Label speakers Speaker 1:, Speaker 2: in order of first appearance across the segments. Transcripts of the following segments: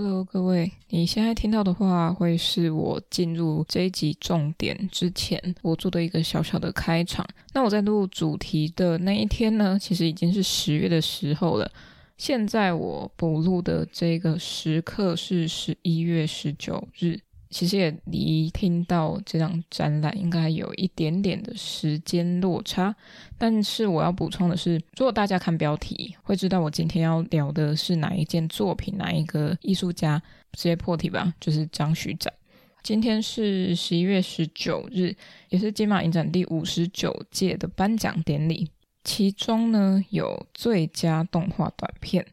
Speaker 1: Hello，各位，你现在听到的话，会是我进入这一集重点之前，我做的一个小小的开场。那我在录主题的那一天呢，其实已经是十月的时候了。现在我补录的这个时刻是十一月十九日。其实也离听到这场展览应该有一点点的时间落差，但是我要补充的是，如果大家看标题会知道我今天要聊的是哪一件作品，哪一个艺术家，直接破题吧，就是张徐展。今天是十一月十九日，也是金马影展第五十九届的颁奖典礼，其中呢有最佳动画短片，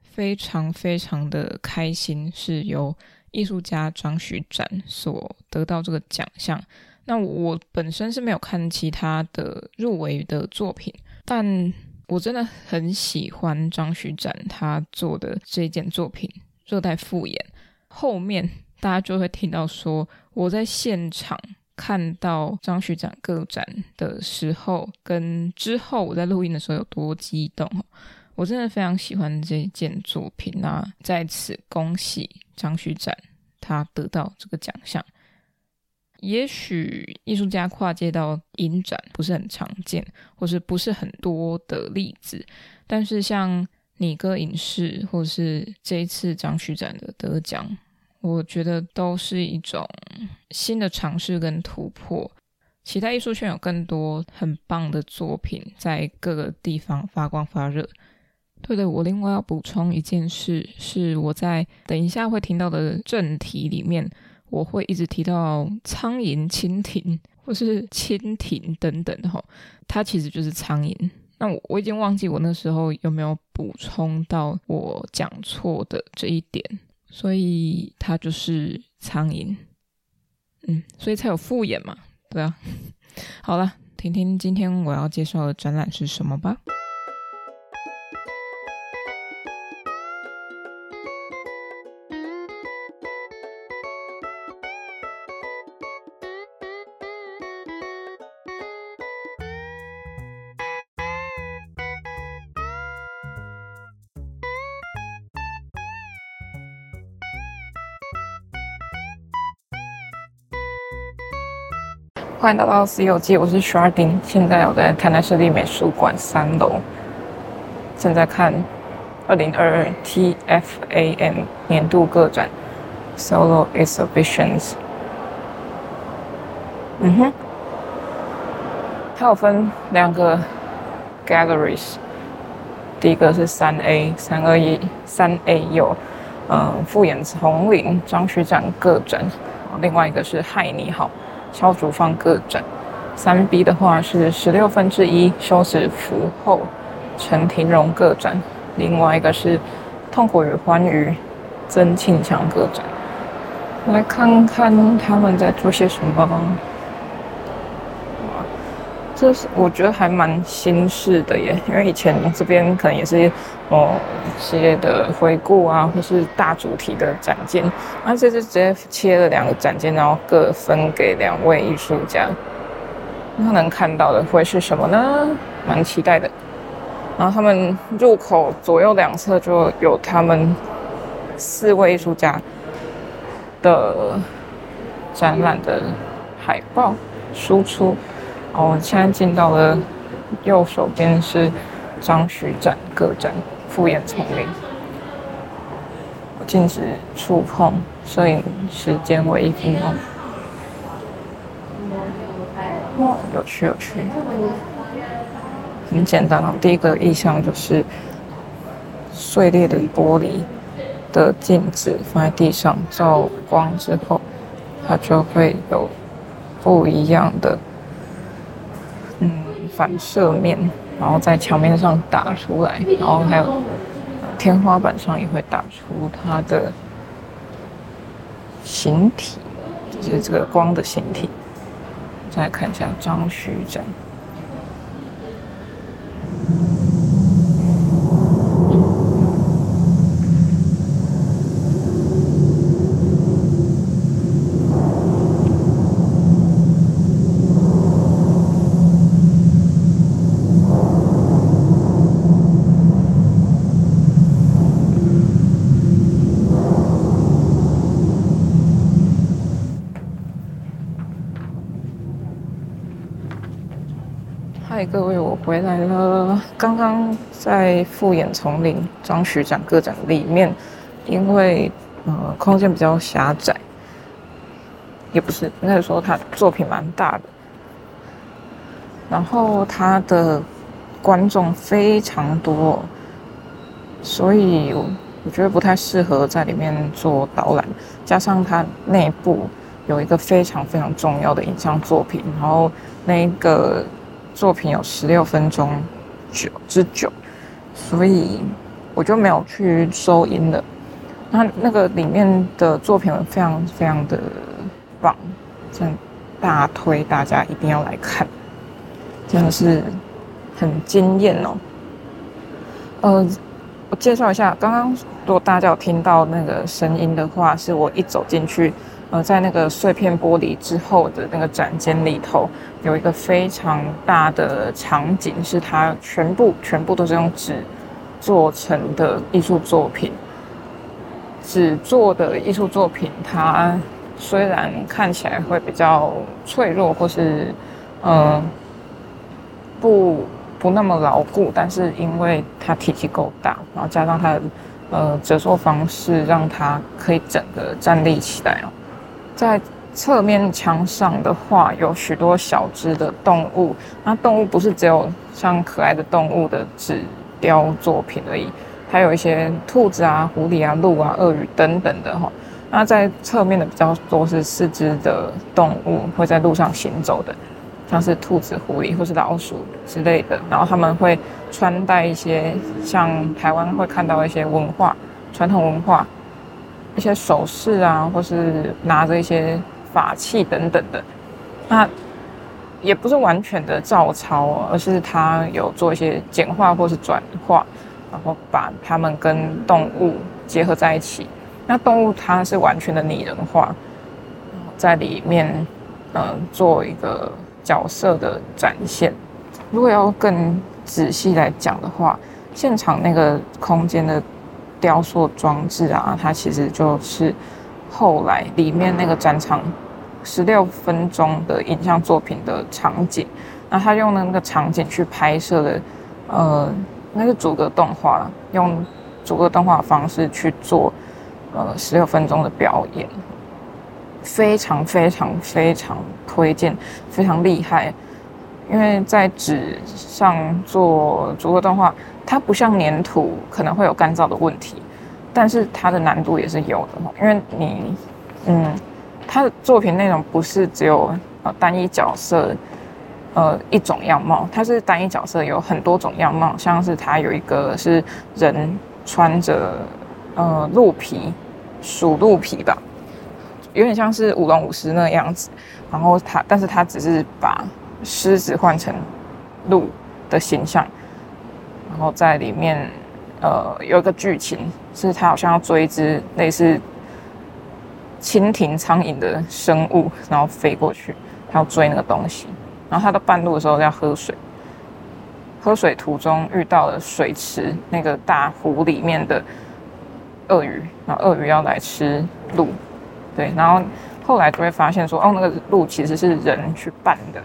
Speaker 1: 非常非常的开心，是由。艺术家张徐展所得到这个奖项，那我本身是没有看其他的入围的作品，但我真的很喜欢张徐展他做的这件作品《热带复眼》。后面大家就会听到说，我在现场看到张徐展个展的时候，跟之后我在录音的时候有多激动。我真的非常喜欢这件作品，那在此恭喜张旭展，他得到这个奖项。也许艺术家跨界到影展不是很常见，或是不是很多的例子，但是像拟歌影视，或是这一次张旭展的得奖，我觉得都是一种新的尝试跟突破。其他艺术圈有更多很棒的作品在各个地方发光发热。对的，我另外要补充一件事，是我在等一下会听到的正题里面，我会一直提到苍蝇、蜻蜓或是蜻蜓等等的哈，它其实就是苍蝇。那我我已经忘记我那时候有没有补充到我讲错的这一点，所以它就是苍蝇。嗯，所以才有复眼嘛，对啊。好了，听听今天我要介绍的展览是什么吧。欢迎来到《C 游记》，我是 Sharding，现在我在台南市立美术馆三楼，正在看二零二二 TFAM 年度个展 Solo Exhibitions。嗯哼，它有分两个 Galleries，第一个是三 A 三二一三 A 有嗯复眼丛林张学展个展，另外一个是嗨你好。萧竹放个展，三 B 的话是十六分之一休止符后陈庭荣个展，另外一个是痛苦与欢愉曾庆强各展。来看看他们在做些什么。这是我觉得还蛮新式的耶，因为以前这边可能也是某一些的回顾啊，或是大主题的展件，那这次直接切了两个展件，然后各分给两位艺术家，那能看到的会是什么呢？蛮期待的。然后他们入口左右两侧就有他们四位艺术家的展览的海报输出。哦，现在进到了右手边是张徐展个展《复眼丛林》，禁止触碰，摄影时间为一分钟。有趣有趣，很简单哦。第一个意象就是碎裂的玻璃的镜子放在地上照光之后，它就会有不一样的。反射面，然后在墙面上打出来，然后还有天花板上也会打出它的形体，就是这个光的形体。再看一下张旭展。嗨，各位，我回来了。刚刚在复演丛林张徐展个展里面，因为呃空间比较狭窄，也不是应该说他作品蛮大的，然后他的观众非常多，所以我我觉得不太适合在里面做导览。加上他内部有一个非常非常重要的影像作品，然后那个。作品有十六分钟久之久，所以我就没有去收音了。那那个里面的作品非常非常的棒，真大推大家一定要来看，真的是很惊艳哦。呃，我介绍一下，刚刚如果大家有听到那个声音的话，是我一走进去。呃，在那个碎片玻璃之后的那个展间里头，有一个非常大的场景，是它全部全部都是用纸做成的艺术作品。纸做的艺术作品，它虽然看起来会比较脆弱，或是呃不不那么牢固，但是因为它体积够大，然后加上它的呃折塑方式，让它可以整个站立起来哦。在侧面墙上的话，有许多小只的动物。那动物不是只有像可爱的动物的纸雕作品而已，还有一些兔子啊、狐狸啊、鹿啊、鳄鱼等等的哈。那在侧面的比较多是四肢的动物会在路上行走的，像是兔子、狐狸或是老鼠之类的。然后他们会穿戴一些像台湾会看到一些文化、传统文化。一些首饰啊，或是拿着一些法器等等的，那也不是完全的照抄，而是他有做一些简化或是转化，然后把它们跟动物结合在一起。那动物它是完全的拟人化，在里面呃做一个角色的展现。如果要更仔细来讲的话，现场那个空间的。雕塑装置啊，它其实就是后来里面那个展场十六分钟的影像作品的场景。那他用的那个场景去拍摄的，呃，那是逐格动画，用逐格动画方式去做呃十六分钟的表演，非常非常非常推荐，非常厉害。因为在纸上做逐格动画。它不像粘土，可能会有干燥的问题，但是它的难度也是有的。因为你，嗯，它的作品内容不是只有呃单一角色，呃一种样貌，它是单一角色有很多种样貌，像是它有一个是人穿着呃鹿皮，属鹿皮吧，有点像是舞龙舞狮那样子，然后他，但是他只是把狮子换成鹿的形象。然后在里面，呃，有一个剧情是他好像要追一只类似蜻蜓、苍蝇的生物，然后飞过去，他要追那个东西。然后他到半路的时候要喝水，喝水途中遇到了水池那个大湖里面的鳄鱼，然后鳄鱼要来吃鹿，对，然后后来就会发现说，哦，那个鹿其实是人去扮的。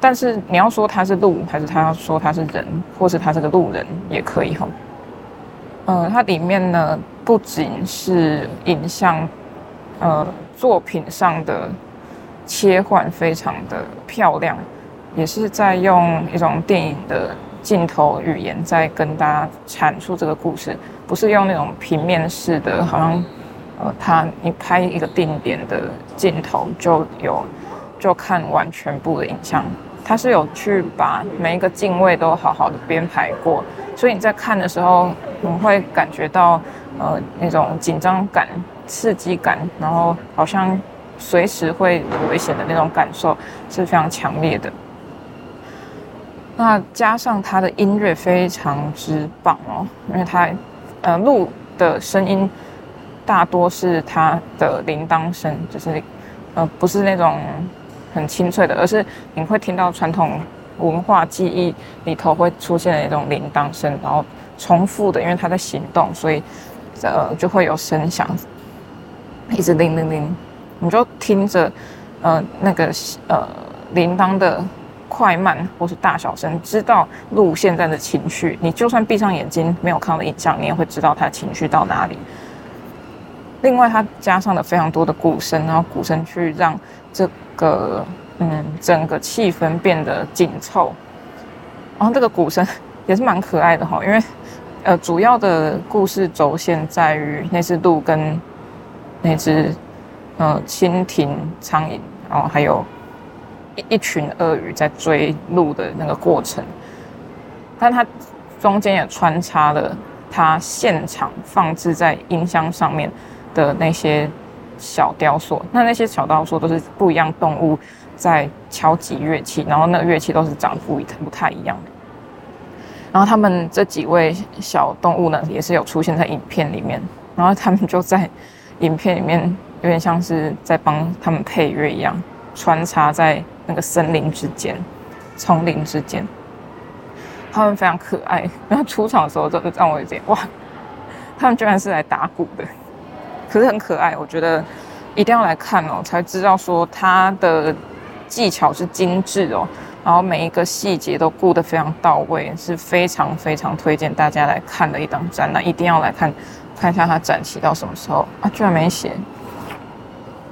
Speaker 1: 但是你要说他是鹿，还是他要说他是人，或是他是个路人也可以哈。呃，它里面呢不仅是影像，呃，作品上的切换非常的漂亮，也是在用一种电影的镜头语言在跟大家阐述这个故事，不是用那种平面式的，好像呃，他你拍一个定点的镜头就有就看完全部的影像。他是有去把每一个镜位都好好的编排过，所以你在看的时候，你会感觉到呃那种紧张感、刺激感，然后好像随时会有危险的那种感受是非常强烈的。那加上他的音乐非常之棒哦，因为他呃录的声音大多是他的铃铛声，就是呃不是那种。很清脆的，而是你会听到传统文化记忆里头会出现的一种铃铛声，然后重复的，因为它在行动，所以呃就会有声响，一直铃铃铃，你就听着呃那个呃铃铛的快慢或是大小声，知道鹿现在的情绪。你就算闭上眼睛没有看到影像，你也会知道它情绪到哪里。另外，它加上了非常多的鼓声，然后鼓声去让这个嗯整个气氛变得紧凑。然后这个鼓声也是蛮可爱的哈，因为呃主要的故事轴线在于那只鹿跟那只呃蜻蜓、苍蝇，然后还有一一群鳄鱼在追鹿的那个过程，但它中间也穿插了它现场放置在音箱上面。的那些小雕塑，那那些小雕塑都是不一样动物在敲击乐器，然后那个乐器都是长不一不太一样的。然后他们这几位小动物呢，也是有出现在影片里面，然后他们就在影片里面有点像是在帮他们配乐一样，穿插在那个森林之间、丛林之间。他们非常可爱，然后出场的时候就让我有点哇，他们居然是来打鼓的。可是很可爱，我觉得一定要来看哦，才知道说它的技巧是精致哦，然后每一个细节都顾得非常到位，是非常非常推荐大家来看的一档展览，一定要来看，看一下它展期到什么时候啊？居然没写，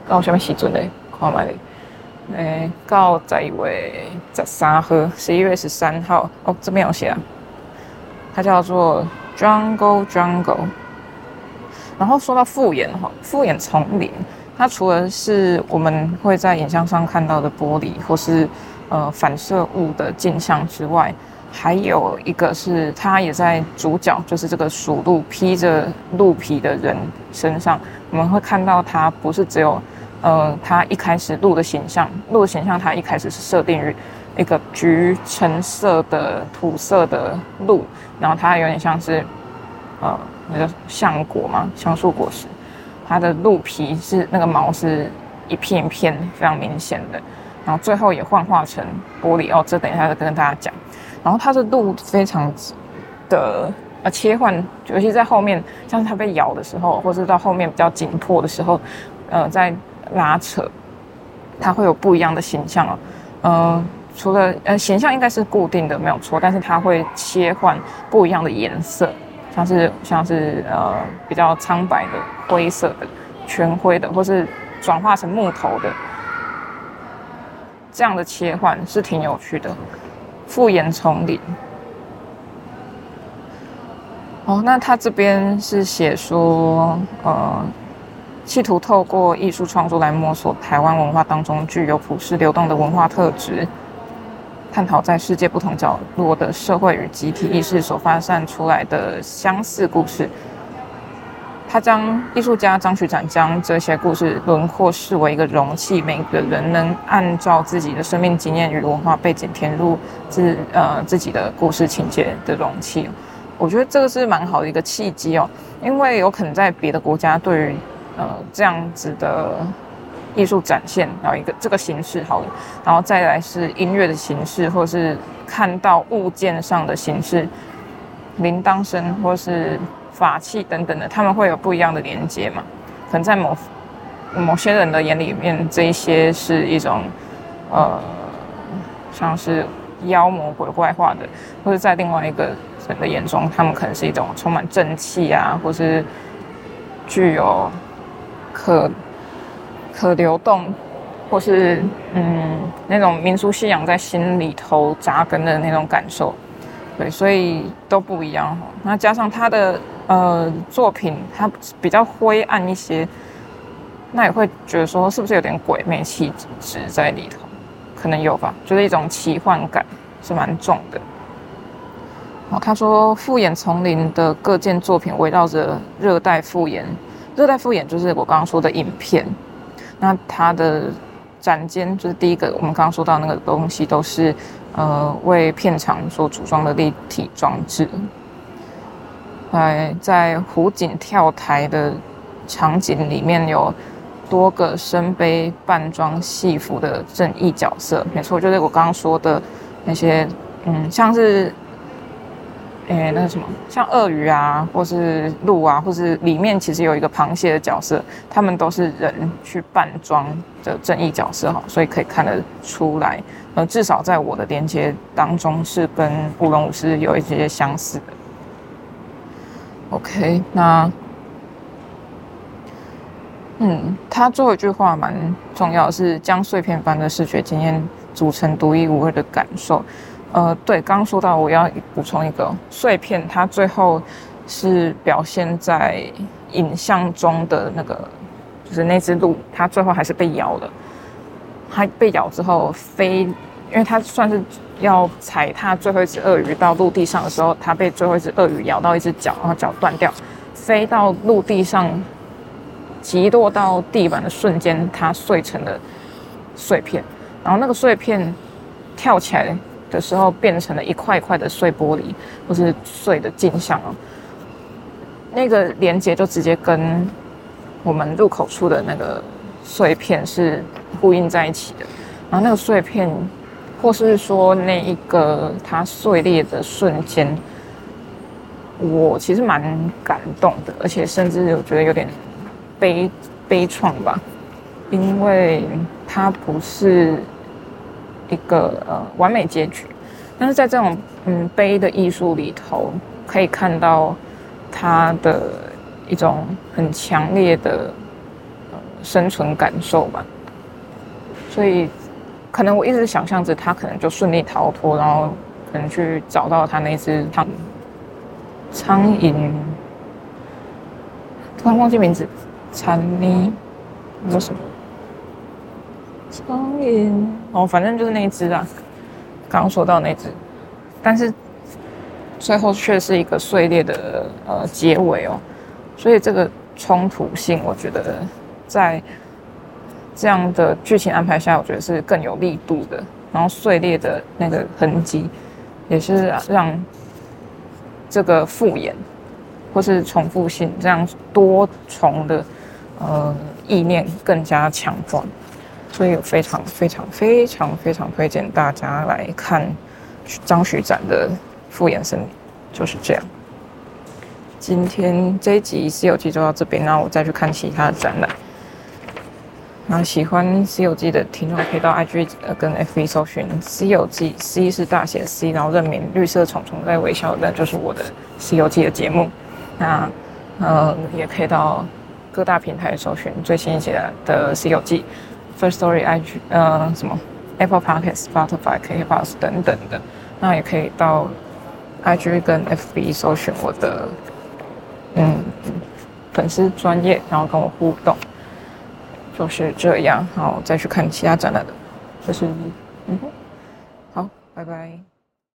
Speaker 1: 那我下面写准嘞，看嘛嘞，诶，到十一月十三号，十一月十三号哦，这边有写啊，它叫做 Jungle Jungle。然后说到复眼哈，复眼丛林，它除了是我们会在影像上看到的玻璃或是呃反射物的镜像之外，还有一个是它也在主角，就是这个属鹿披着鹿皮的人身上，我们会看到它不是只有呃它一开始鹿的形象，鹿的形象它一开始是设定于一个橘橙色的土色的鹿，然后它有点像是呃。那个橡果嘛，橡树果实，它的鹿皮是那个毛是一片一片非常明显的，然后最后也幻化成玻璃哦，这等一下再跟大家讲。然后它的鹿非常的呃切换，尤其在后面，像是它被咬的时候，或是到后面比较紧迫的时候，呃，在拉扯，它会有不一样的形象哦。呃，除了呃形象应该是固定的没有错，但是它会切换不一样的颜色。像是像是呃比较苍白的、灰色的、全灰的，或是转化成木头的，这样的切换是挺有趣的。复眼丛林。哦，那他这边是写说，呃，企图透过艺术创作来摸索台湾文化当中具有普世流动的文化特质。探讨在世界不同角落的社会与集体意识所发散出来的相似故事。他将艺术家张徐展将这些故事轮廓视为一个容器，每个人能按照自己的生命经验与文化背景填入自呃自己的故事情节的容器。我觉得这个是蛮好的一个契机哦，因为有可能在别的国家对于呃这样子的。艺术展现，然后一个这个形式好了，然后再来是音乐的形式，或是看到物件上的形式，铃铛声或是法器等等的，他们会有不一样的连接嘛？可能在某某些人的眼里面，这一些是一种呃，像是妖魔鬼怪化的，或者在另外一个人的眼中，他们可能是一种充满正气啊，或是具有可。可流动，或是嗯那种民俗信仰在心里头扎根的那种感受，对，所以都不一样。那加上他的呃作品，他比较灰暗一些，那也会觉得说是不是有点鬼魅气质在里头？可能有吧，就是一种奇幻感是蛮重的。好，他说复眼丛林的各件作品围绕着热带复眼，热带复眼就是我刚刚说的影片。那它的展间就是第一个，我们刚刚说到那个东西都是，呃，为片场所组装的立体装置。哎，在湖景跳台的场景里面有多个身背扮装戏服的正义角色，没错，就是我刚刚说的那些，嗯，像是诶，那是什么，像鳄鱼啊，或是鹿啊，或是里面其实有一个螃蟹的角色，他们都是人去扮装的正义角色哈，所以可以看得出来，呃，至少在我的连接当中是跟舞龙舞狮有一些相似的。OK，那。嗯，他最后一句话蛮重要，是将碎片般的视觉经验组成独一无二的感受。呃，对，刚刚说到，我要补充一个碎片，它最后是表现在影像中的那个，就是那只鹿，它最后还是被咬了。它被咬之后飞，因为它算是要踩踏最后一只鳄鱼到陆地上的时候，它被最后一只鳄鱼咬到一只脚，然后脚断掉，飞到陆地上。击落到地板的瞬间，它碎成了碎片，然后那个碎片跳起来的时候，变成了一块一块的碎玻璃，或是碎的镜像哦。那个连接就直接跟我们入口处的那个碎片是呼应在一起的。然后那个碎片，或是说那一个它碎裂的瞬间，我其实蛮感动的，而且甚至我觉得有点。悲悲怆吧，因为它不是一个呃完美结局，但是在这种嗯悲的艺术里头，可以看到他的一种很强烈的呃生存感受吧。所以可能我一直想象着他可能就顺利逃脱，然后可能去找到他那只苍苍蝇，突然忘记名字。蝉呢？叫什么？苍蝇哦，反正就是那一只啊。刚刚说到那只，但是最后却是一个碎裂的呃结尾哦。所以这个冲突性，我觉得在这样的剧情安排下，我觉得是更有力度的。然后碎裂的那个痕迹，也是让这个复演或是重复性这样多重的。呃，意念更加强壮，所以我非常非常非常非常推荐大家来看张徐展的《复眼森林》，就是这样。今天这一集《西游记》就到这边，然后我再去看其他的展览。那喜欢《西游记》的听众可以到 IG 跟 FB 搜寻《西游记》，C 是大写 C，然后认明绿色虫虫在微笑，那就是我的《西游记》的节目。那呃，也可以到。各大平台搜寻最新一期的《西游记》First Story、IG，呃，什么 Apple Podcasts、Spotify、KKBOX 等等的，那也可以到 IG 跟 FB 搜寻我的嗯粉丝专业，然后跟我互动，就是这样。好，再去看其他展览的，就是嗯，好，拜拜。